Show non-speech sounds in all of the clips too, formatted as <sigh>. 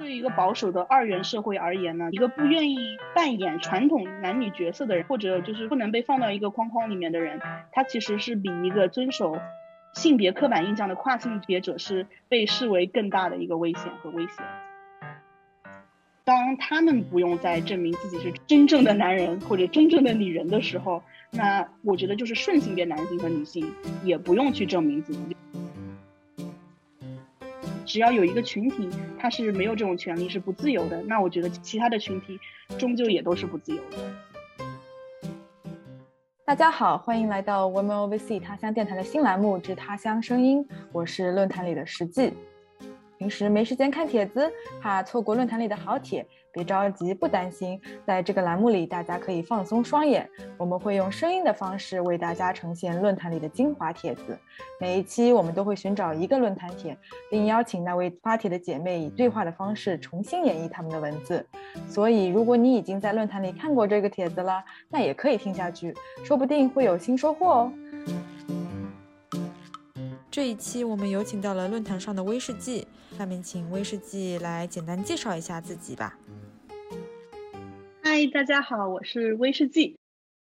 对于一个保守的二元社会而言呢，一个不愿意扮演传统男女角色的人，或者就是不能被放到一个框框里面的人，他其实是比一个遵守性别刻板印象的跨性别者是被视为更大的一个危险和威胁。当他们不用再证明自己是真正的男人或者真正的女人的时候，那我觉得就是顺性别男性和女性也不用去证明自己。只要有一个群体，他是没有这种权利，是不自由的，那我觉得其他的群体终究也都是不自由的。大家好，欢迎来到 Women o v e r s e a 他乡电台的新栏目之他乡声音，我是论坛里的实际。平时没时间看帖子，怕错过论坛里的好帖，别着急，不担心。在这个栏目里，大家可以放松双眼，我们会用声音的方式为大家呈现论坛里的精华帖子。每一期我们都会寻找一个论坛帖，并邀请那位发帖的姐妹以对话的方式重新演绎他们的文字。所以，如果你已经在论坛里看过这个帖子了，那也可以听下去，说不定会有新收获哦。这一期我们有请到了论坛上的威士忌，下面请威士忌来简单介绍一下自己吧。嗨，大家好，我是威士忌，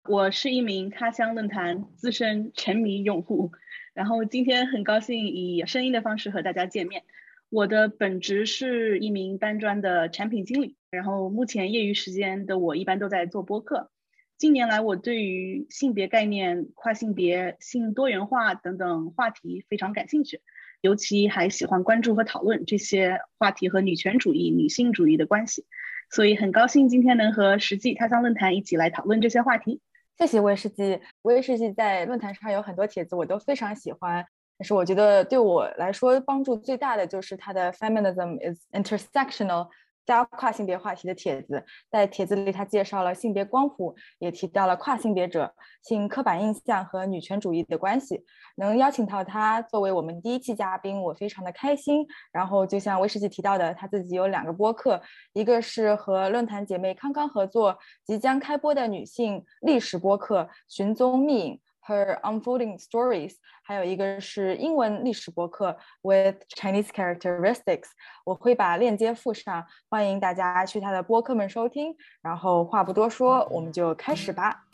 我是一名他乡论坛资深沉迷用户，然后今天很高兴以声音的方式和大家见面。我的本职是一名搬砖的产品经理，然后目前业余时间的我一般都在做播客。近年来，我对于性别概念、跨性别、性多元化等等话题非常感兴趣，尤其还喜欢关注和讨论这些话题和女权主义、女性主义的关系。所以很高兴今天能和实际他乡论坛一起来讨论这些话题。谢谢威士忌，威士忌在论坛上有很多帖子，我都非常喜欢。但是我觉得对我来说帮助最大的就是它的 feminism is intersectional。加跨性别话题的帖子，在帖子里他介绍了性别光谱，也提到了跨性别者、性刻板印象和女权主义的关系。能邀请到他作为我们第一期嘉宾，我非常的开心。然后就像威士忌提到的，他自己有两个播客，一个是和论坛姐妹康康合作，即将开播的女性历史播客《寻踪觅影》。Her unfolding stories，还有一个是英文历史博客 with Chinese characteristics，我会把链接附上，欢迎大家去他的播客们收听。然后话不多说，我们就开始吧。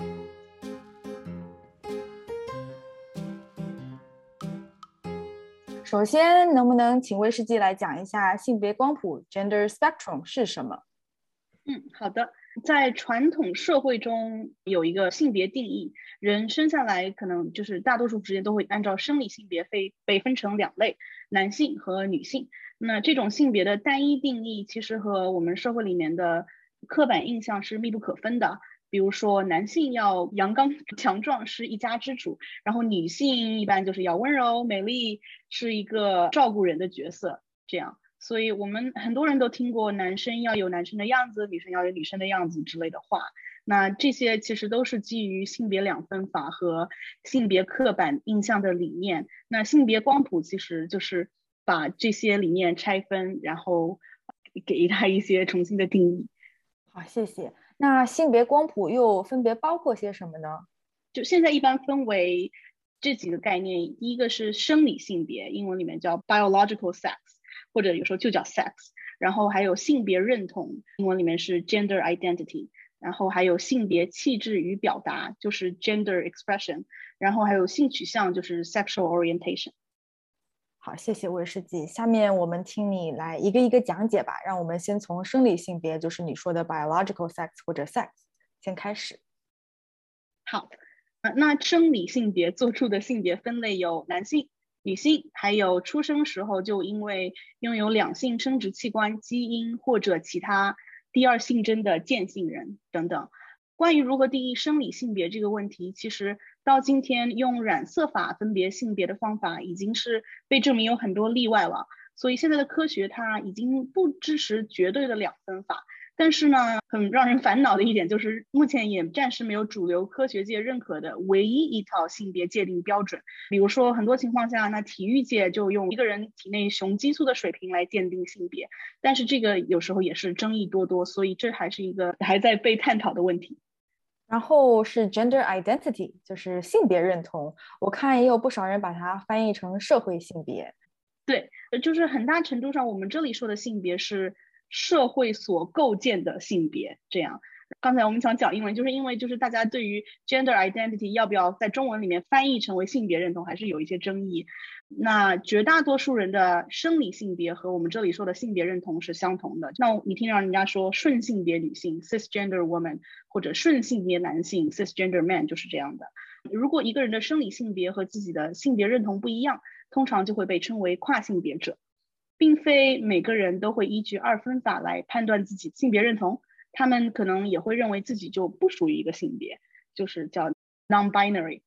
首先，能不能请威士忌来讲一下性别光谱 （gender spectrum） 是什么？嗯，好的。在传统社会中有一个性别定义，人生下来可能就是大多数职业都会按照生理性别被被分成两类，男性和女性。那这种性别的单一定义其实和我们社会里面的刻板印象是密不可分的。比如说，男性要阳刚强壮，是一家之主；然后女性一般就是要温柔美丽，是一个照顾人的角色。这样。所以我们很多人都听过男生要有男生的样子，女生要有女生的样子之类的话。那这些其实都是基于性别两分法和性别刻板印象的理念。那性别光谱其实就是把这些理念拆分，然后给他一些重新的定义。好，谢谢。那性别光谱又分别包括些什么呢？就现在一般分为这几个概念，第一个是生理性别，英文里面叫 biological sex。或者有时候就叫 sex，然后还有性别认同，英文里面是 gender identity，然后还有性别气质与表达，就是 gender expression，然后还有性取向，就是 sexual orientation。好，谢谢魏世纪。下面我们听你来一个一个讲解吧。让我们先从生理性别，就是你说的 biological sex 或者 sex 先开始。好，那生理性别做出的性别分类有男性。女性还有出生时候就因为拥有两性生殖器官基因或者其他第二性征的间性人等等。关于如何定义生理性别这个问题，其实到今天用染色法分别性别的方法已经是被证明有很多例外了。所以现在的科学它已经不支持绝对的两分法。但是呢，很让人烦恼的一点就是，目前也暂时没有主流科学界认可的唯一一套性别界定标准。比如说，很多情况下，那体育界就用一个人体内雄激素的水平来鉴定性别，但是这个有时候也是争议多多，所以这还是一个还在被探讨的问题。然后是 gender identity，就是性别认同，我看也有不少人把它翻译成社会性别。对，就是很大程度上，我们这里说的性别是。社会所构建的性别。这样，刚才我们想讲英文，就是因为就是大家对于 gender identity 要不要在中文里面翻译成为性别认同，还是有一些争议。那绝大多数人的生理性别和我们这里说的性别认同是相同的。那你听到人家说顺性别女性 cisgender woman 或者顺性别男性 cisgender man 就是这样的。如果一个人的生理性别和自己的性别认同不一样，通常就会被称为跨性别者，并非每个人都会依据二分法来判断自己性别认同，他们可能也会认为自己就不属于一个性别，就是叫 non-binary。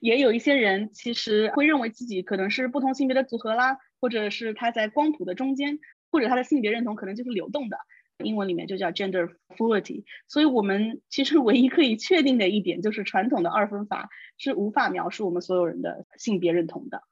也有一些人其实会认为自己可能是不同性别的组合啦，或者是他在光谱的中间，或者他的性别认同可能就是流动的。英文里面就叫 gender fluidity。所以我们其实唯一可以确定的一点就是，传统的二分法是无法描述我们所有人的性别认同的。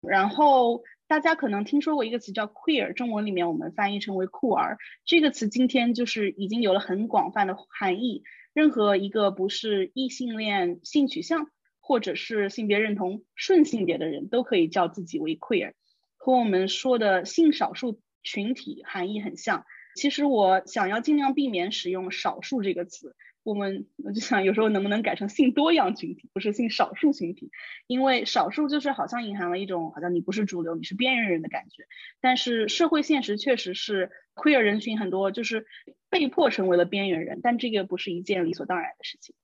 然后大家可能听说过一个词叫 queer，中文里面我们翻译成为酷儿。这个词今天就是已经有了很广泛的含义，任何一个不是异性恋性取向。或者是性别认同顺性别的人都可以叫自己为 queer，和我们说的性少数群体含义很像。其实我想要尽量避免使用少数这个词，我们我就想有时候能不能改成性多样群体，不是性少数群体，因为少数就是好像隐含了一种好像你不是主流，你是边缘人的感觉。但是社会现实确实是 queer 人群很多就是被迫成为了边缘人，但这个不是一件理所当然的事情。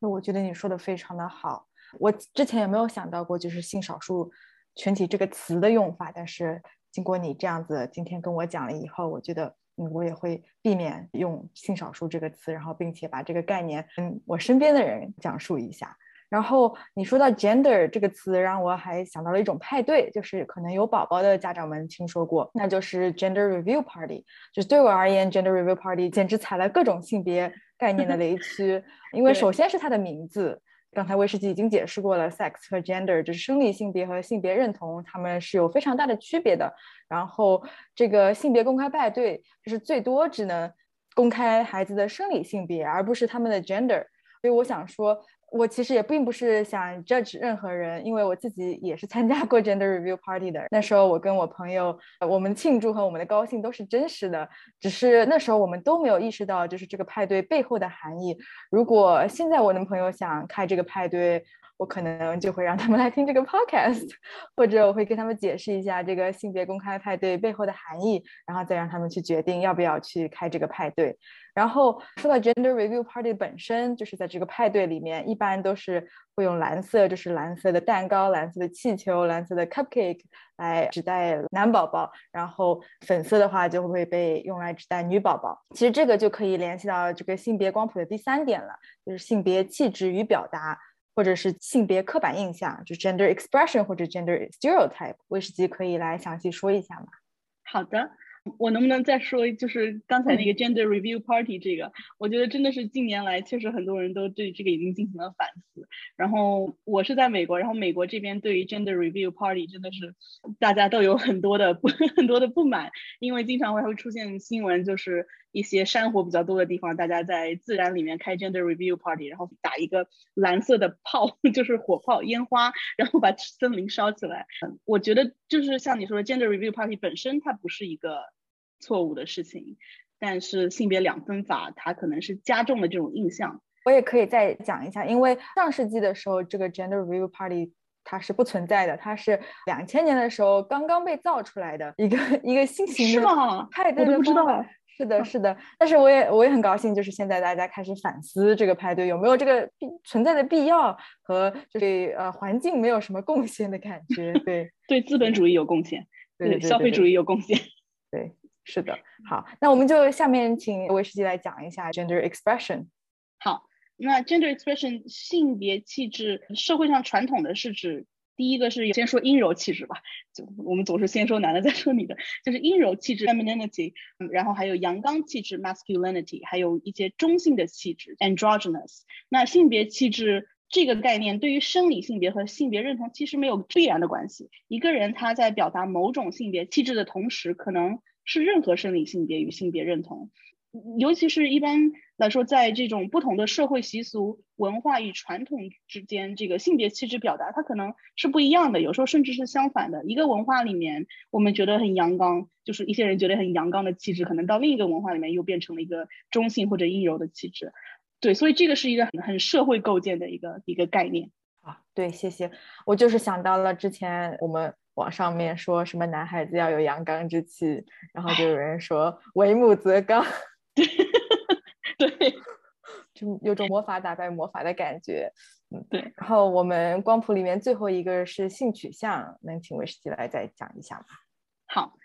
那我觉得你说的非常的好，我之前也没有想到过就是性少数群体这个词的用法，但是经过你这样子今天跟我讲了以后，我觉得嗯我也会避免用性少数这个词，然后并且把这个概念跟我身边的人讲述一下。然后你说到 gender 这个词，让我还想到了一种派对，就是可能有宝宝的家长们听说过，那就是 gender review party。就是对我而言，gender review party 简直踩了各种性别概念的雷区，<laughs> 因为首先是它的名字，刚才威士忌已经解释过了，sex 和 gender 就是生理性别和性别认同，他们是有非常大的区别的。然后这个性别公开派对，就是最多只能公开孩子的生理性别，而不是他们的 gender。所以我想说。我其实也并不是想 judge 任何人，因为我自己也是参加过 gender review party 的。那时候我跟我朋友，我们庆祝和我们的高兴都是真实的，只是那时候我们都没有意识到，就是这个派对背后的含义。如果现在我的朋友想开这个派对，我可能就会让他们来听这个 podcast，<laughs> 或者我会跟他们解释一下这个性别公开派对背后的含义，然后再让他们去决定要不要去开这个派对。然后说到 gender review party 本身，就是在这个派对里面，一般都是会用蓝色，就是蓝色的蛋糕、蓝色的气球、蓝色的 cupcake 来指代男宝宝，然后粉色的话就会被用来指代女宝宝。其实这个就可以联系到这个性别光谱的第三点了，就是性别气质与表达，或者是性别刻板印象，就 gender expression 或者 gender stereotype。威士忌可以来详细说一下吗？好的。我能不能再说，就是刚才那个 gender review party 这个，我觉得真的是近年来确实很多人都对这个已经进行了反思。然后我是在美国，然后美国这边对于 gender review party 真的是大家都有很多的不 <laughs> 很多的不满，因为经常会会出现新闻，就是一些山火比较多的地方，大家在自然里面开 gender review party，然后打一个蓝色的炮，<laughs> 就是火炮烟花，然后把森林烧起来。我觉得就是像你说的 gender review party 本身它不是一个。错误的事情，但是性别两分法它可能是加重了这种印象。我也可以再讲一下，因为上世纪的时候，这个 gender review party 它是不存在的，它是两千年的时候刚刚被造出来的一个一个新型的派对。我都不知道。是的，是的。但是我也我也很高兴，就是现在大家开始反思这个派对有没有这个必存在的必要和对呃环境没有什么贡献的感觉。对，对资本主义有贡献，对消费主义有贡献。<laughs> 对。是的，好，那我们就下面请威士忌来讲一下 gender expression。好，那 gender expression 性别气质，社会上传统的是指第一个是先说阴柔气质吧，就我们总是先说男的再说女的，就是阴柔气质 femininity，然后还有阳刚气质 masculinity，还有一些中性的气质 androgynous。那性别气质这个概念对于生理性别和性别认同其实没有必然的关系，一个人他在表达某种性别气质的同时，可能是任何生理性别与性别认同，尤其是一般来说，在这种不同的社会习俗、文化与传统之间，这个性别气质表达它可能是不一样的，有时候甚至是相反的。一个文化里面，我们觉得很阳刚，就是一些人觉得很阳刚的气质，可能到另一个文化里面又变成了一个中性或者阴柔的气质。对，所以这个是一个很很社会构建的一个一个概念。啊，对，谢谢。我就是想到了之前我们。网上面说什么男孩子要有阳刚之气，然后就有人说为母则刚，<laughs> 对，就有种魔法打败魔法的感觉。嗯，对。然后我们光谱里面最后一个是性取向，能请魏师姐来再讲一下吗？好，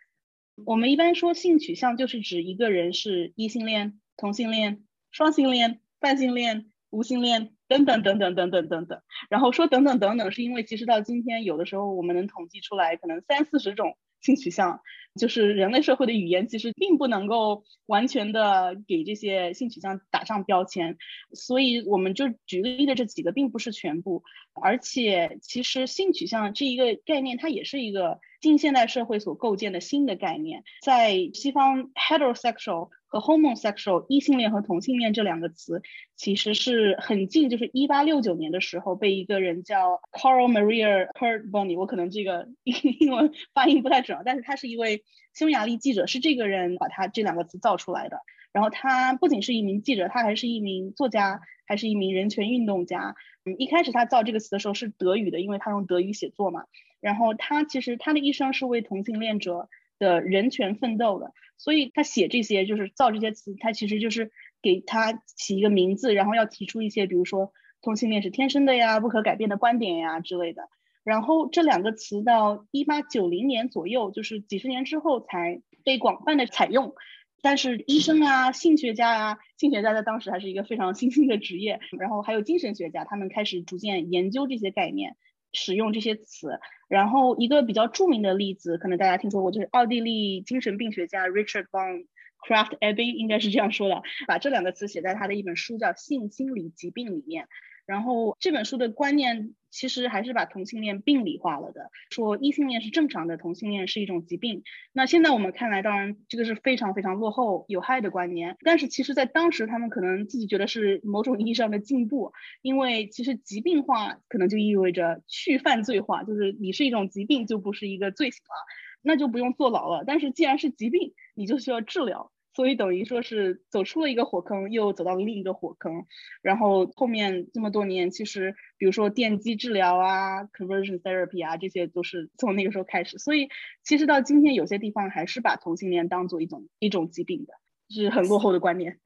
我们一般说性取向就是指一个人是异性恋、同性恋、双性恋、泛性恋、无性恋。等等等等等等等等，然后说等等等等，是因为其实到今天，有的时候我们能统计出来，可能三四十种性取向，就是人类社会的语言其实并不能够完全的给这些性取向打上标签，所以我们就举例的这几个并不是全部，而且其实性取向这一个概念，它也是一个近现代社会所构建的新的概念，在西方 heterosexual。和 homosexual 异性恋和同性恋这两个词其实是很近，就是一八六九年的时候被一个人叫 Carl Maria Kurt Bonny，我可能这个英文发音不太准，但是他是一位匈牙利记者，是这个人把他这两个词造出来的。然后他不仅是一名记者，他还是一名作家，还是一名人权运动家。嗯，一开始他造这个词的时候是德语的，因为他用德语写作嘛。然后他其实他的一生是为同性恋者。的人权奋斗的，所以他写这些就是造这些词，他其实就是给他起一个名字，然后要提出一些，比如说同性恋是天生的呀、不可改变的观点呀之类的。然后这两个词到一八九零年左右，就是几十年之后才被广泛的采用。但是医生啊、性学家啊、性学家在当时还是一个非常 <laughs> 新兴的职业，然后还有精神学家，他们开始逐渐研究这些概念。使用这些词，然后一个比较著名的例子，可能大家听说过，就是奥地利精神病学家 Richard von Krafft-Ebing 应该是这样说的，把这两个词写在他的一本书叫《性心理疾病》里面。然后这本书的观念其实还是把同性恋病理化了的，说异性恋是正常的，同性恋是一种疾病。那现在我们看来，当然这个是非常非常落后、有害的观念。但是其实，在当时他们可能自己觉得是某种意义上的进步，因为其实疾病化可能就意味着去犯罪化，就是你是一种疾病，就不是一个罪行了，那就不用坐牢了。但是既然是疾病，你就需要治疗。所以等于说是走出了一个火坑，又走到了另一个火坑，然后后面这么多年，其实比如说电击治疗啊，conversion therapy 啊，这些都是从那个时候开始。所以其实到今天，有些地方还是把同性恋当做一种一种疾病的，是很落后的观念。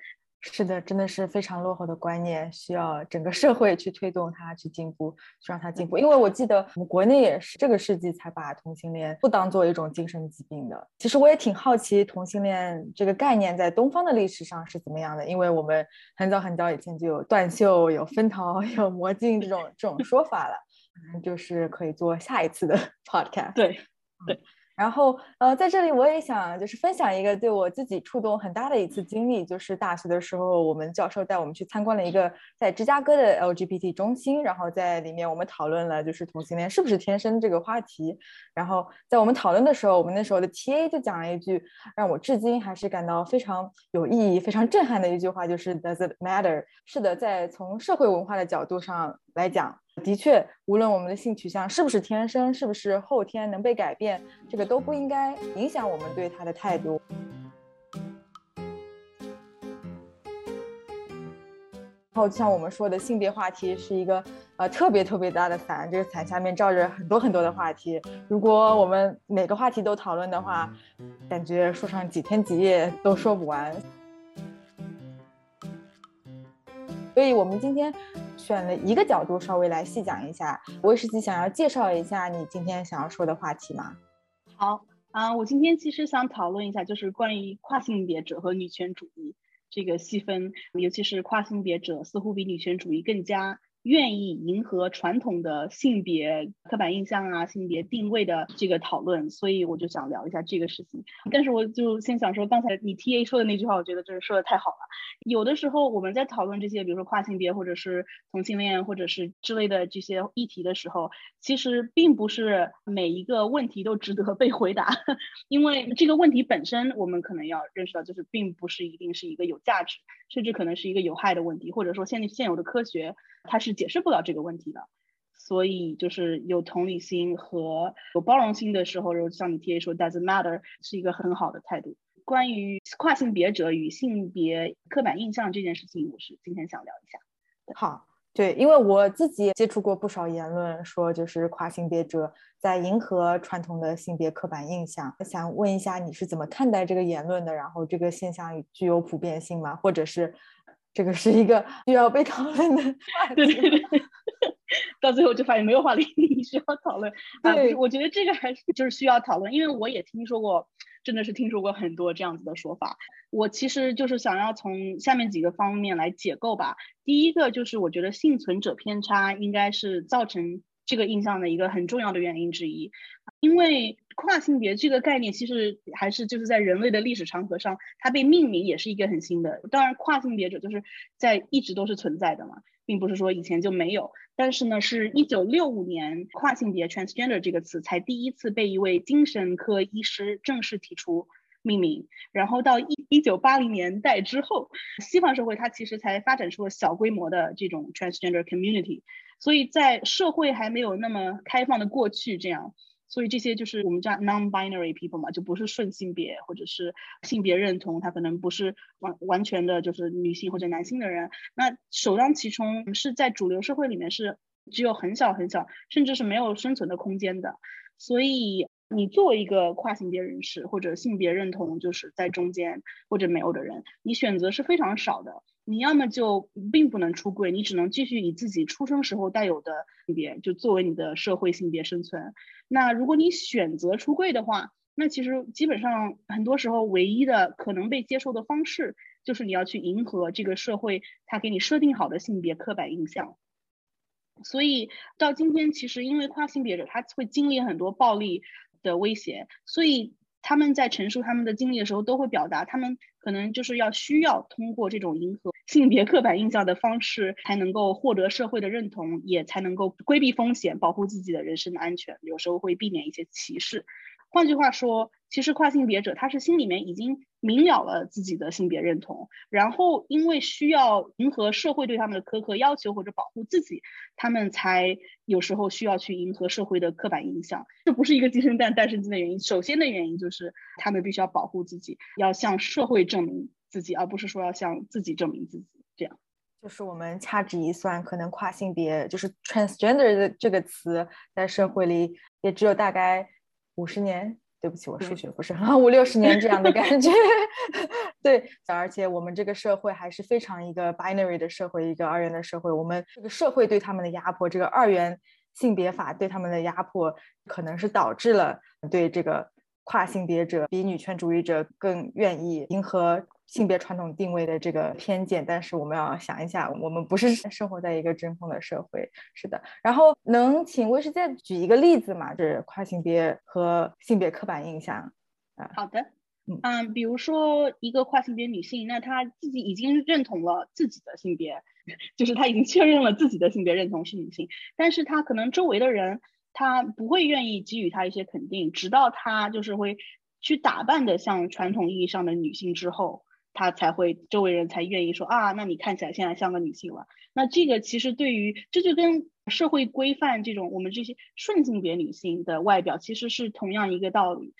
是的，真的是非常落后的观念，需要整个社会去推动它去进步，去让它进步。因为我记得我们国内也是这个世纪才把同性恋不当做一种精神疾病的。其实我也挺好奇同性恋这个概念在东方的历史上是怎么样的，因为我们很早很早以前就有断袖、有分桃、<laughs> 有魔镜这种这种说法了，就是可以做下一次的 <laughs> podcast。对，对。然后，呃，在这里我也想就是分享一个对我自己触动很大的一次经历，就是大学的时候，我们教授带我们去参观了一个在芝加哥的 LGBT 中心，然后在里面我们讨论了就是同性恋是不是天生这个话题。然后在我们讨论的时候，我们那时候的 TA 就讲了一句让我至今还是感到非常有意义、非常震撼的一句话，就是 Does it matter？是的，在从社会文化的角度上来讲。的确，无论我们的性取向是不是天生，是不是后天能被改变，这个都不应该影响我们对他的态度。然后，像我们说的，性别话题是一个呃特别特别大的伞，这个伞下面罩着很多很多的话题。如果我们每个话题都讨论的话，感觉说上几天几夜都说不完。所以，我们今天。选了一个角度，稍微来细讲一下。威士忌想要介绍一下你今天想要说的话题吗？好啊，我今天其实想讨论一下，就是关于跨性别者和女权主义这个细分，尤其是跨性别者似乎比女权主义更加愿意迎合传统的性别刻板印象啊、性别定位的这个讨论，所以我就想聊一下这个事情。但是我就先想说，刚才你 T A 说的那句话，我觉得真是说的太好了。有的时候我们在讨论这些，比如说跨性别或者是同性恋或者是之类的这些议题的时候，其实并不是每一个问题都值得被回答，<laughs> 因为这个问题本身，我们可能要认识到，就是并不是一定是一个有价值，甚至可能是一个有害的问题，或者说现现有的科学。他是解释不了这个问题的，所以就是有同理心和有包容心的时候，就像你 T A 说，doesn't matter 是一个很好的态度。关于跨性别者与性别刻板印象这件事情，我是今天想聊一下。好，对，因为我自己接触过不少言论，说就是跨性别者在迎合传统的性别刻板印象。想问一下，你是怎么看待这个言论的？然后这个现象具有普遍性吗？或者是？这个是一个 <laughs> 需要被讨论的，对对对，<laughs> 到最后就发现没有话题 <laughs> 需要讨论。对，我觉得这个还是就是需要讨论，因为我也听说过，真的是听说过很多这样子的说法。我其实就是想要从下面几个方面来解构吧。第一个就是我觉得幸存者偏差应该是造成这个印象的一个很重要的原因之一，因为。跨性别这个概念其实还是就是在人类的历史长河上，它被命名也是一个很新的。当然，跨性别者就是在一直都是存在的嘛，并不是说以前就没有。但是呢，是一九六五年，跨性别 （transgender） 这个词才第一次被一位精神科医师正式提出命名。然后到一一九八零年代之后，西方社会它其实才发展出了小规模的这种 transgender community。所以在社会还没有那么开放的过去，这样。所以这些就是我们叫 non-binary people 嘛，就不是顺性别或者是性别认同，他可能不是完完全的就是女性或者男性的人。那首当其冲是在主流社会里面是只有很小很小，甚至是没有生存的空间的。所以你作为一个跨性别人士或者性别认同就是在中间或者没有的人，你选择是非常少的。你要么就并不能出柜，你只能继续以自己出生时候带有的性别就作为你的社会性别生存。那如果你选择出柜的话，那其实基本上很多时候唯一的可能被接受的方式，就是你要去迎合这个社会它给你设定好的性别刻板印象。所以到今天，其实因为跨性别者他会经历很多暴力的威胁，所以。他们在陈述他们的经历的时候，都会表达他们可能就是要需要通过这种迎合性别刻板印象的方式，才能够获得社会的认同，也才能够规避风险，保护自己的人身的安全。有时候会避免一些歧视。换句话说，其实跨性别者他是心里面已经。明了了自己的性别认同，然后因为需要迎合社会对他们的苛刻要求或者保护自己，他们才有时候需要去迎合社会的刻板印象。这不是一个鸡生蛋蛋生鸡的原因，首先的原因就是他们必须要保护自己，要向社会证明自己，而不是说要向自己证明自己。这样，就是我们掐指一算，可能跨性别就是 transgender 的这个词在社会里也只有大概五十年。对不起，我数学不是很好，五六十年这样的感觉。<laughs> 对，而且我们这个社会还是非常一个 binary 的社会，一个二元的社会。我们这个社会对他们的压迫，这个二元性别法对他们的压迫，可能是导致了对这个跨性别者比女权主义者更愿意迎合。性别传统定位的这个偏见，但是我们要想一下，我们不是生活在一个真空的社会，是的。然后能请魏师再举一个例子吗？就是跨性别和性别刻板印象啊。好的，嗯，比如说一个跨性别女性，那她自己已经认同了自己的性别，<laughs> 就是她已经确认了自己的性别认同是女性，但是她可能周围的人她不会愿意给予她一些肯定，直到她就是会去打扮的像传统意义上的女性之后。他才会，周围人才愿意说啊，那你看起来现在像个女性了。那这个其实对于这就跟社会规范这种我们这些顺性别女性的外表其实是同样一个道理。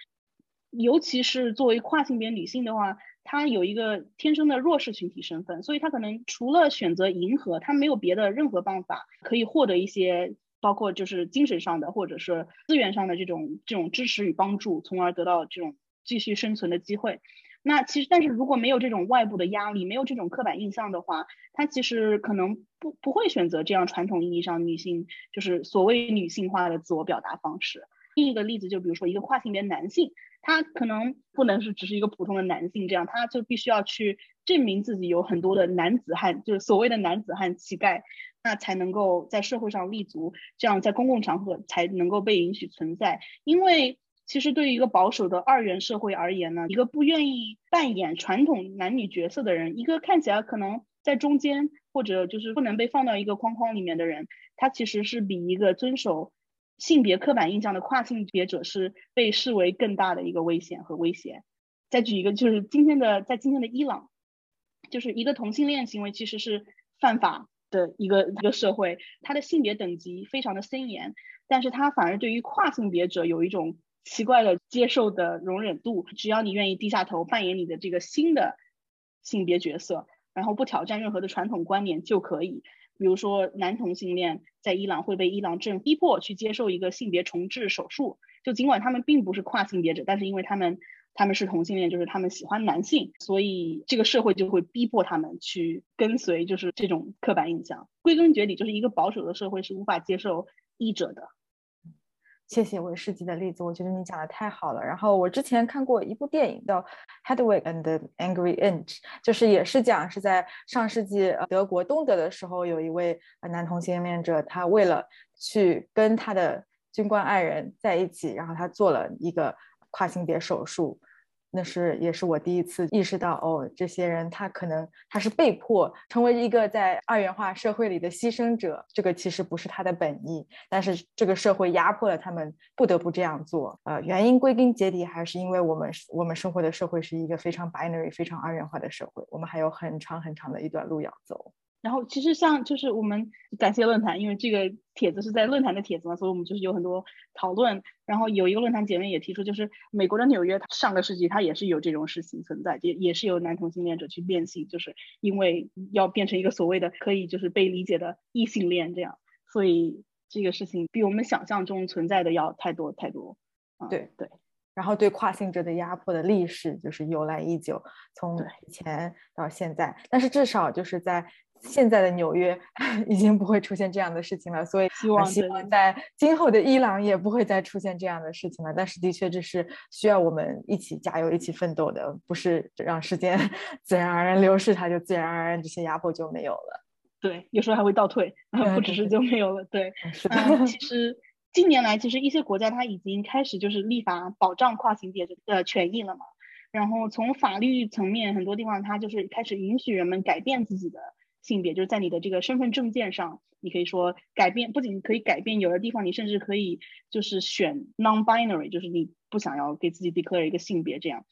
尤其是作为跨性别女性的话，她有一个天生的弱势群体身份，所以她可能除了选择迎合，她没有别的任何办法可以获得一些，包括就是精神上的或者是资源上的这种这种支持与帮助，从而得到这种继续生存的机会。那其实，但是如果没有这种外部的压力，没有这种刻板印象的话，他其实可能不不会选择这样传统意义上女性就是所谓女性化的自我表达方式。另一个例子就比如说一个跨性别男性，他可能不能是只是一个普通的男性，这样他就必须要去证明自己有很多的男子汉，就是所谓的男子汉气概。那才能够在社会上立足，这样在公共场合才能够被允许存在。因为其实对于一个保守的二元社会而言呢，一个不愿意扮演传统男女角色的人，一个看起来可能在中间或者就是不能被放到一个框框里面的人，他其实是比一个遵守性别刻板印象的跨性别者是被视为更大的一个危险和威胁。再举一个，就是今天的在今天的伊朗，就是一个同性恋行为其实是犯法。的一个一个社会，它的性别等级非常的森严，但是它反而对于跨性别者有一种奇怪的接受的容忍度，只要你愿意低下头扮演你的这个新的性别角色，然后不挑战任何的传统观念就可以。比如说男同性恋在伊朗会被伊朗政逼迫去接受一个性别重置手术，就尽管他们并不是跨性别者，但是因为他们。他们是同性恋，就是他们喜欢男性，所以这个社会就会逼迫他们去跟随，就是这种刻板印象。归根结底，就是一个保守的社会是无法接受异者的。谢谢维世纪的例子，我觉得你讲的太好了。然后我之前看过一部电影叫《Hedwig and Angry Inch》，就是也是讲是在上世纪德国东德的时候，有一位男同性恋者，他为了去跟他的军官爱人在一起，然后他做了一个跨性别手术。那是也是我第一次意识到，哦，这些人他可能他是被迫成为一个在二元化社会里的牺牲者，这个其实不是他的本意，但是这个社会压迫了他们，不得不这样做。呃，原因归根结底还是因为我们我们生活的社会是一个非常 binary、非常二元化的社会，我们还有很长很长的一段路要走。然后其实像就是我们感谢论坛，因为这个帖子是在论坛的帖子嘛，所以我们就是有很多讨论。然后有一个论坛姐妹也提出，就是美国的纽约上个世纪它也是有这种事情存在，也也是有男同性恋者去变性，就是因为要变成一个所谓的可以就是被理解的异性恋这样。所以这个事情比我们想象中存在的要太多太多。对对。然后对跨性者的压迫的历史就是由来已久，从以前到现在。但是至少就是在。现在的纽约 <laughs> 已经不会出现这样的事情了，所以希望希望在今后的伊朗也不会再出现这样的事情了。但是的确这是需要我们一起加油、一起奋斗的，不是让时间 <laughs> 自然而然流逝，它就自然而然这些压迫就没有了。对，有时候还会倒退，<laughs> 不只是就没有了。对，是的。其实近年来，其实一些国家它已经开始就是立法保障跨性别的权益了嘛。然后从法律层面，很多地方它就是开始允许人们改变自己的。性别就是在你的这个身份证件上，你可以说改变，不仅可以改变，有的地方你甚至可以就是选 non-binary，就是你不想要给自己 declare 一个性别这样。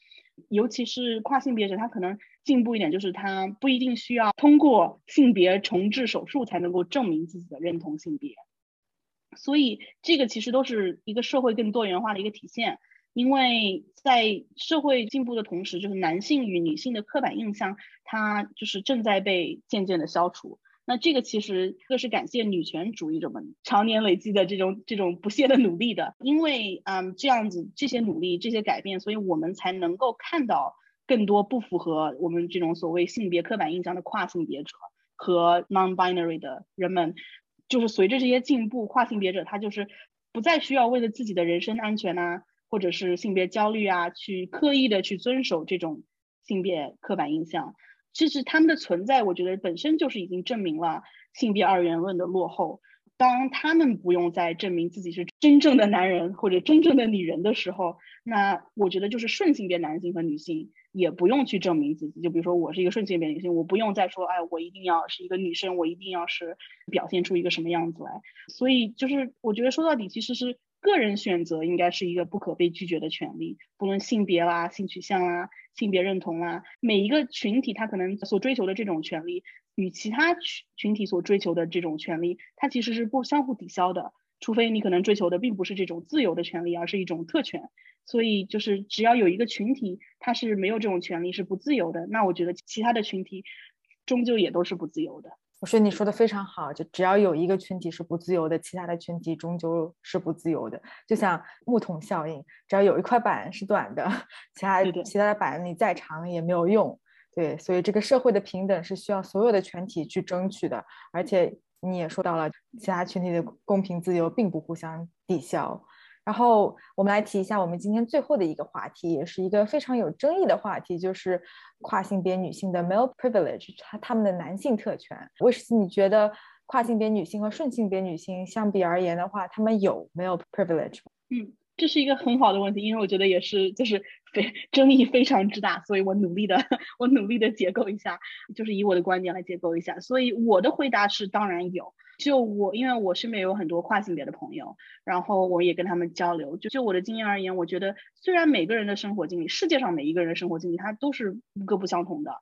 尤其是跨性别者，他可能进步一点，就是他不一定需要通过性别重置手术才能够证明自己的认同性别。所以这个其实都是一个社会更多元化的一个体现。因为在社会进步的同时，就是男性与女性的刻板印象，它就是正在被渐渐的消除。那这个其实这是感谢女权主义者们常年累积的这种这种不懈的努力的。因为嗯这样子这些努力这些改变，所以我们才能够看到更多不符合我们这种所谓性别刻板印象的跨性别者和 non-binary 的人们。就是随着这些进步，跨性别者他就是不再需要为了自己的人身安全呐。或者是性别焦虑啊，去刻意的去遵守这种性别刻板印象，其实他们的存在，我觉得本身就是已经证明了性别二元论的落后。当他们不用再证明自己是真正的男人或者真正的女人的时候，那我觉得就是顺性别男性和女性也不用去证明自己。就比如说我是一个顺性别女性，我不用再说，哎，我一定要是一个女生，我一定要是表现出一个什么样子来。所以就是我觉得说到底其实是。个人选择应该是一个不可被拒绝的权利，不论性别啦、性取向啦、性别认同啦，每一个群体他可能所追求的这种权利，与其他群群体所追求的这种权利，它其实是不相互抵消的。除非你可能追求的并不是这种自由的权利，而是一种特权。所以就是只要有一个群体它是没有这种权利，是不自由的，那我觉得其他的群体终究也都是不自由的。我说你说的非常好，就只要有一个群体是不自由的，其他的群体终究是不自由的。就像木桶效应，只要有一块板是短的，<laughs> 其他其他的板你再长也没有用。对，所以这个社会的平等是需要所有的全体去争取的。而且你也说到了，其他群体的公平自由并不互相抵消。然后我们来提一下我们今天最后的一个话题，也是一个非常有争议的话题，就是跨性别女性的 male privilege，她她们的男性特权。威士忌，你觉得跨性别女性和顺性别女性相比而言的话，她们有没有 privilege？嗯，这是一个很好的问题，因为我觉得也是就是非争议非常之大，所以我努力的我努力的解构一下，就是以我的观点来解构一下。所以我的回答是当然有。就我，因为我身边有很多跨性别的朋友，然后我也跟他们交流。就就我的经验而言，我觉得虽然每个人的生活经历，世界上每一个人的生活经历，它都是各不相同的，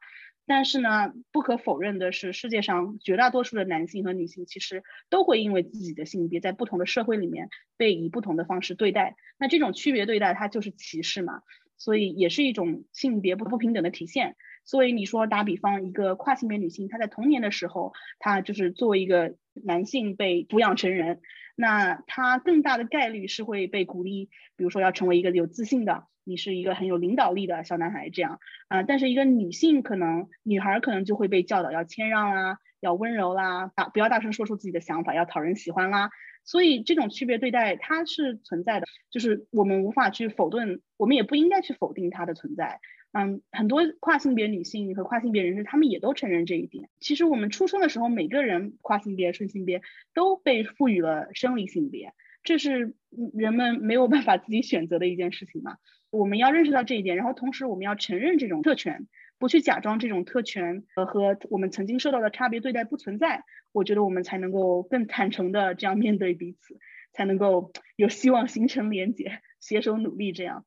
但是呢，不可否认的是，世界上绝大多数的男性和女性其实都会因为自己的性别，在不同的社会里面被以不同的方式对待。那这种区别对待，它就是歧视嘛，所以也是一种性别不不平等的体现。所以你说打比方，一个跨性别女性，她在童年的时候，她就是作为一个男性被抚养成人，那她更大的概率是会被鼓励，比如说要成为一个有自信的，你是一个很有领导力的小男孩这样啊。但是一个女性可能，女孩可能就会被教导要谦让啦，要温柔啦，大不要大声说出自己的想法，要讨人喜欢啦。所以这种区别对待它是存在的，就是我们无法去否定，我们也不应该去否定它的存在。嗯，很多跨性别女性和跨性别人士，他们也都承认这一点。其实我们出生的时候，每个人跨性别、顺性别都被赋予了生理性别，这是人们没有办法自己选择的一件事情嘛。我们要认识到这一点，然后同时我们要承认这种特权，不去假装这种特权和我们曾经受到的差别对待不存在。我觉得我们才能够更坦诚的这样面对彼此，才能够有希望形成连结，携手努力这样。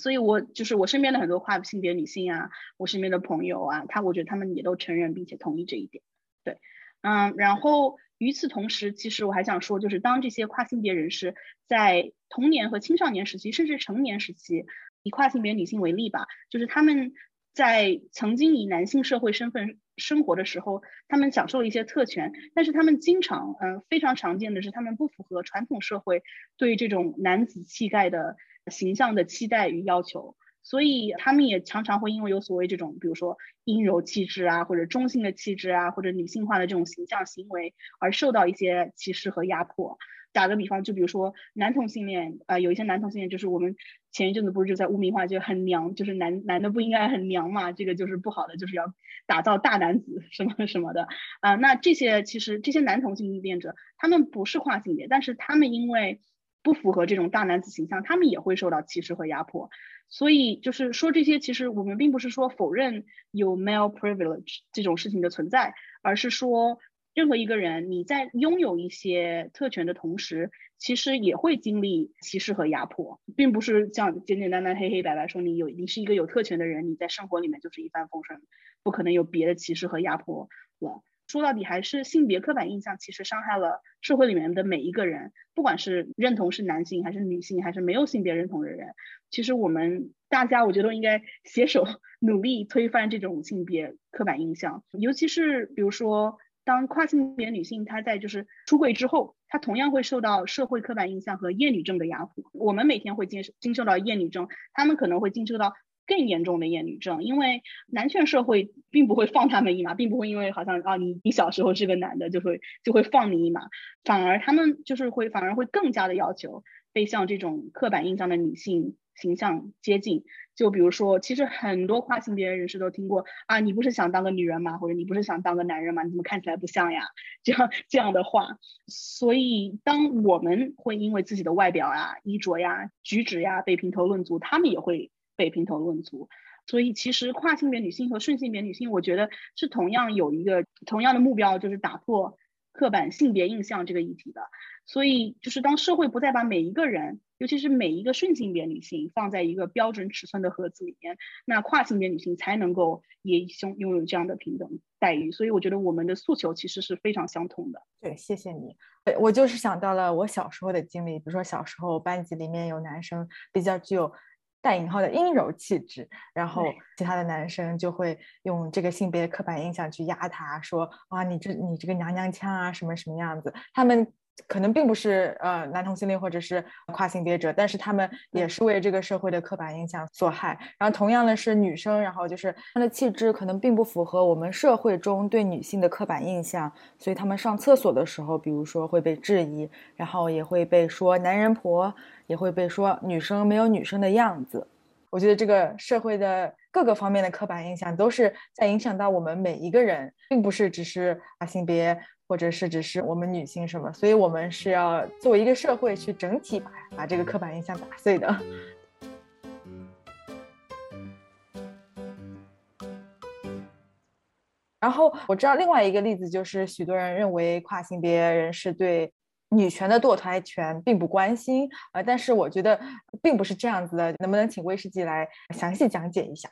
所以，我就是我身边的很多跨性别女性啊，我身边的朋友啊，他我觉得他们也都承认并且同意这一点。对，嗯，然后与此同时，其实我还想说，就是当这些跨性别人士在童年和青少年时期，甚至成年时期，以跨性别女性为例吧，就是他们在曾经以男性社会身份生活的时候，他们享受了一些特权，但是他们经常，嗯，非常常见的是，他们不符合传统社会对这种男子气概的。形象的期待与要求，所以他们也常常会因为有所谓这种，比如说阴柔气质啊，或者中性的气质啊，或者女性化的这种形象行为，而受到一些歧视和压迫。打个比方，就比如说男同性恋，呃，有一些男同性恋就是我们前一阵子不是就在污名化，就很娘，就是男男的不应该很娘嘛，这个就是不好的，就是要打造大男子什么什么的啊。那这些其实这些男同性恋者，他们不是跨性别，但是他们因为不符合这种大男子形象，他们也会受到歧视和压迫。所以就是说这些，其实我们并不是说否认有 male privilege 这种事情的存在，而是说任何一个人你在拥有一些特权的同时，其实也会经历歧视和压迫，并不是像简简单单黑黑白白说你有你是一个有特权的人，你在生活里面就是一帆风顺，不可能有别的歧视和压迫了。说到底还是性别刻板印象，其实伤害了社会里面的每一个人，不管是认同是男性还是女性，还是没有性别认同的人，其实我们大家我觉得应该携手努力推翻这种性别刻板印象，尤其是比如说当跨性别女性她在就是出柜之后，她同样会受到社会刻板印象和厌女症的压迫。我们每天会经经受到厌女症，他们可能会经受到。更严重的厌女症，因为男权社会并不会放他们一马，并不会因为好像啊你你小时候是个男的就会就会放你一马，反而他们就是会反而会更加的要求被像这种刻板印象的女性形象接近。就比如说，其实很多跨性别人士都听过啊，你不是想当个女人吗？或者你不是想当个男人吗？你怎么看起来不像呀？<laughs> 这样这样的话，所以当我们会因为自己的外表呀、衣着呀、举止呀被评头论足，他们也会。被评头论足，所以其实跨性别女性和顺性别女性，我觉得是同样有一个同样的目标，就是打破刻板性别印象这个议题的。所以就是当社会不再把每一个人，尤其是每一个顺性别女性放在一个标准尺寸的盒子里面，那跨性别女性才能够也拥拥有这样的平等待遇。所以我觉得我们的诉求其实是非常相通的。对，谢谢你。我就是想到了我小时候的经历，比如说小时候班级里面有男生比较具有。带引号的阴柔气质，然后其他的男生就会用这个性别刻板印象去压他，说啊，你这你这个娘娘腔啊，什么什么样子？他们。可能并不是呃男同性恋或者是跨性别者，但是他们也是为这个社会的刻板印象所害。然后同样的是女生，然后就是她的气质可能并不符合我们社会中对女性的刻板印象，所以他们上厕所的时候，比如说会被质疑，然后也会被说男人婆，也会被说女生没有女生的样子。我觉得这个社会的各个方面的刻板印象都是在影响到我们每一个人，并不是只是啊性别，或者是只是我们女性什么，所以我们是要作为一个社会去整体把把这个刻板印象打碎的。<laughs> 然后我知道另外一个例子就是，许多人认为跨性别人士对女权的堕胎权并不关心，呃，但是我觉得并不是这样子的，能不能请威士忌来详细讲解一下？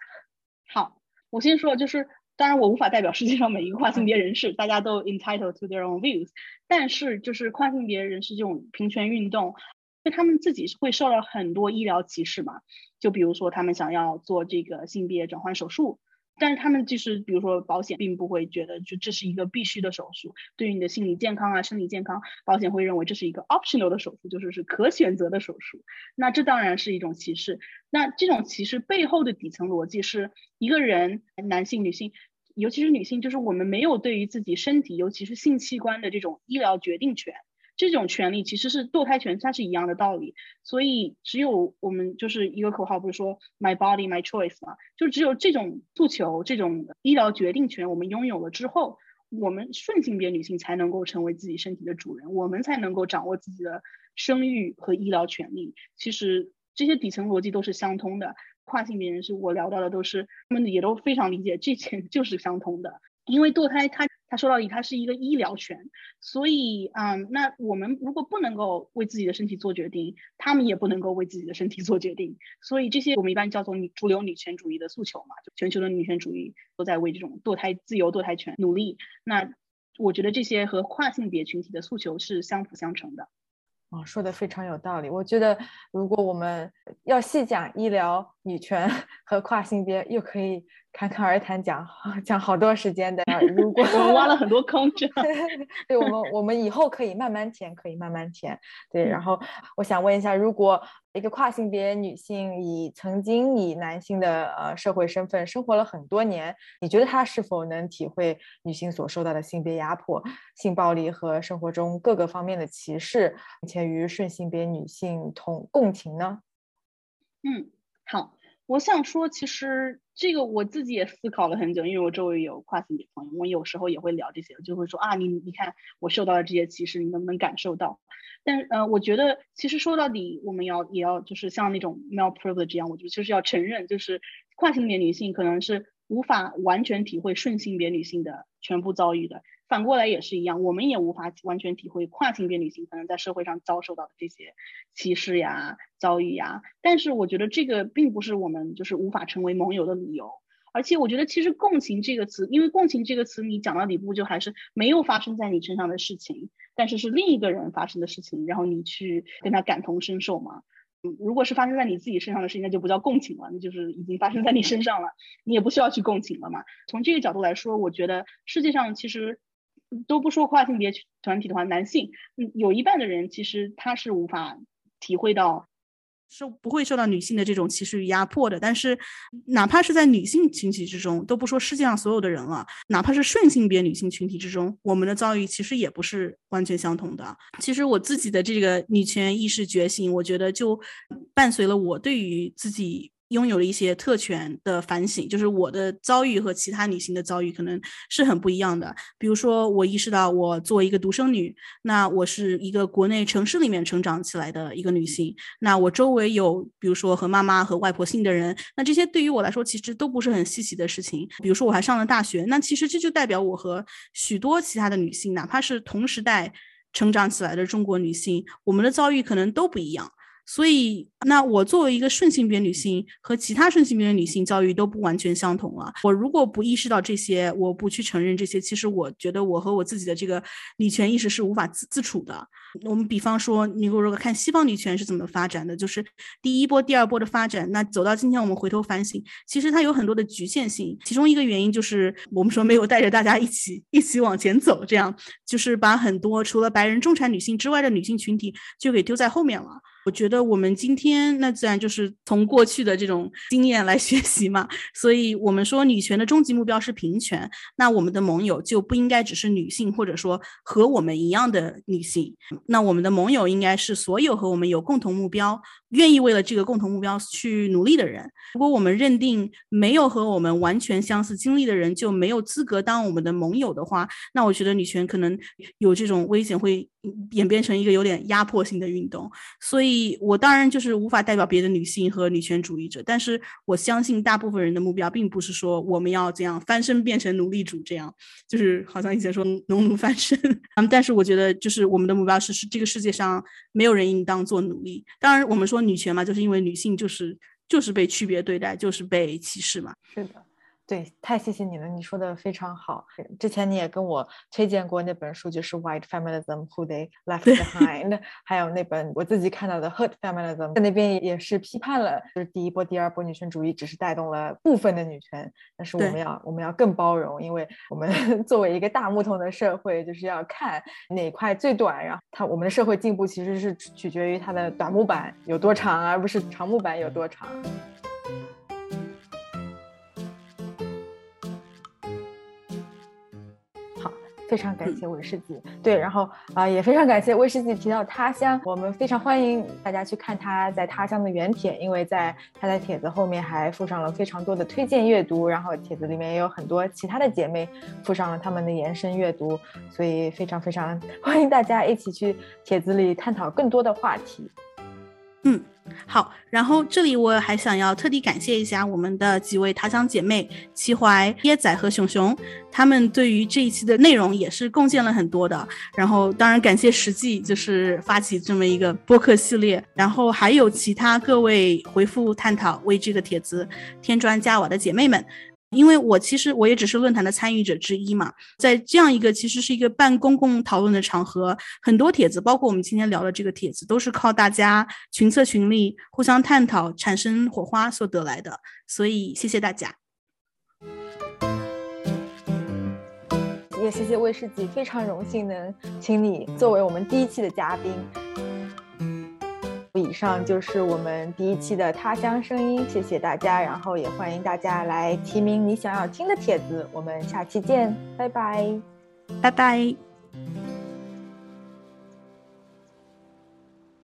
好，我先说，就是当然我无法代表世界上每一个跨性别人士，大家都 entitled to their own views，但是就是跨性别人士这种平权运动，因为他们自己会受到很多医疗歧视嘛，就比如说他们想要做这个性别转换手术。但是他们就是，比如说保险并不会觉得就这是一个必须的手术，对于你的心理健康啊、生理健康，保险会认为这是一个 optional 的手术，就是是可选择的手术。那这当然是一种歧视。那这种歧视背后的底层逻辑是一个人，男性、女性，尤其是女性，就是我们没有对于自己身体，尤其是性器官的这种医疗决定权。这种权利其实是堕胎权，它是一样的道理。所以只有我们就是一个口号，不是说 My body, my choice 吗？就只有这种诉求，这种医疗决定权，我们拥有了之后，我们顺性别女性才能够成为自己身体的主人，我们才能够掌握自己的生育和医疗权利。其实这些底层逻辑都是相通的。跨性别人士，我聊到的都是他们也都非常理解，这些 <laughs> 就是相通的。因为堕胎，它它说到底，它是一个医疗权，所以，嗯，那我们如果不能够为自己的身体做决定，他们也不能够为自己的身体做决定，所以这些我们一般叫做女主流女权主义的诉求嘛，就全球的女权主义都在为这种堕胎自由、堕胎权努力。那我觉得这些和跨性别群体的诉求是相辅相成的。啊，说的非常有道理。我觉得，如果我们要细讲医疗、女权和跨性别，又可以侃侃而谈讲 <laughs> 讲好多时间的。<laughs> 如果我们挖了很多坑，<laughs> 对，我们我们以后可以慢慢填，可以慢慢填。对，然后我想问一下，如果一个跨性别女性以曾经以男性的呃社会身份生活了很多年，你觉得她是否能体会女性所受到的性别压迫、性暴力和生活中各个方面的歧视，并且与顺性别女性同共情呢？嗯，好。我想说，其实这个我自己也思考了很久，因为我周围有跨性别朋友，我有时候也会聊这些，就会说啊，你你看我受到了这些歧视，你能不能感受到？但呃，我觉得其实说到底，我们要也要就是像那种 male privilege 一样，我觉得就是要承认，就是跨性别女性可能是无法完全体会顺性别女性的全部遭遇的。反过来也是一样，我们也无法完全体会跨性别女性可能在社会上遭受到的这些歧视呀、遭遇呀。但是我觉得这个并不是我们就是无法成为盟友的理由。而且我觉得其实共情这个词，因为共情这个词你讲到底部就还是没有发生在你身上的事情，但是是另一个人发生的事情，然后你去跟他感同身受嘛。如果是发生在你自己身上的事情，那就不叫共情了，那就是已经发生在你身上了，你也不需要去共情了嘛。从这个角度来说，我觉得世界上其实。都不说跨性别团体的话，男性，嗯，有一半的人其实他是无法体会到，受不会受到女性的这种歧视与压迫的。但是，哪怕是在女性群体之中，都不说世界上所有的人了，哪怕是顺性别女性群体之中，我们的遭遇其实也不是完全相同的。其实我自己的这个女权意识觉醒，我觉得就伴随了我对于自己。拥有了一些特权的反省，就是我的遭遇和其他女性的遭遇可能是很不一样的。比如说，我意识到我作为一个独生女，那我是一个国内城市里面成长起来的一个女性，那我周围有比如说和妈妈和外婆姓的人，那这些对于我来说其实都不是很稀奇的事情。比如说，我还上了大学，那其实这就代表我和许多其他的女性，哪怕是同时代成长起来的中国女性，我们的遭遇可能都不一样。所以，那我作为一个顺性别女性，和其他顺性别女性教育都不完全相同了。我如果不意识到这些，我不去承认这些，其实我觉得我和我自己的这个女权意识是无法自自处的。我们比方说，你如果看西方女权是怎么发展的，就是第一波、第二波的发展，那走到今天，我们回头反省，其实它有很多的局限性。其中一个原因就是我们说没有带着大家一起一起往前走，这样就是把很多除了白人中产女性之外的女性群体就给丢在后面了。我觉得我们今天那自然就是从过去的这种经验来学习嘛。所以我们说女权的终极目标是平权，那我们的盟友就不应该只是女性，或者说和我们一样的女性。那我们的盟友应该是所有和我们有共同目标。愿意为了这个共同目标去努力的人，如果我们认定没有和我们完全相似经历的人就没有资格当我们的盟友的话，那我觉得女权可能有这种危险，会演变成一个有点压迫性的运动。所以，我当然就是无法代表别的女性和女权主义者，但是我相信大部分人的目标并不是说我们要这样翻身变成奴隶主，这样就是好像以前说农奴翻身。<laughs> 嗯，但是我觉得就是我们的目标是是这个世界上没有人应当做奴隶。当然，我们说。女权嘛，就是因为女性就是就是被区别对待，就是被歧视嘛。是的。对，太谢谢你了，你说的非常好。之前你也跟我推荐过那本书，就是《White Feminism: Who They Left <laughs> Behind》，还有那本我自己看到的《Hood Feminism》，在那边也是批判了，就是第一波、第二波女权主义只是带动了部分的女权，但是我们要我们要更包容，因为我们 <laughs> 作为一个大木头的社会，就是要看哪块最短，然后它我们的社会进步其实是取决于它的短木板有多长，而不是长木板有多长。非常感谢威士忌，对，然后啊也非常感谢威士忌提到他乡，我们非常欢迎大家去看他在他乡的原帖，因为在他的帖子后面还附上了非常多的推荐阅读，然后帖子里面也有很多其他的姐妹附上了他们的延伸阅读，所以非常非常欢迎大家一起去帖子里探讨更多的话题。嗯。好，然后这里我还想要特地感谢一下我们的几位他乡姐妹齐怀、椰仔和熊熊，他们对于这一期的内容也是贡献了很多的。然后当然感谢实际就是发起这么一个播客系列，然后还有其他各位回复探讨为这个帖子添砖加瓦的姐妹们。因为我其实我也只是论坛的参与者之一嘛，在这样一个其实是一个半公共讨论的场合，很多帖子，包括我们今天聊的这个帖子，都是靠大家群策群力、互相探讨、产生火花所得来的。所以谢谢大家，也谢谢魏世吉，非常荣幸能请你作为我们第一期的嘉宾。以上就是我们第一期的他乡声音，谢谢大家，然后也欢迎大家来提名你想要听的帖子，我们下期见，拜拜，拜拜。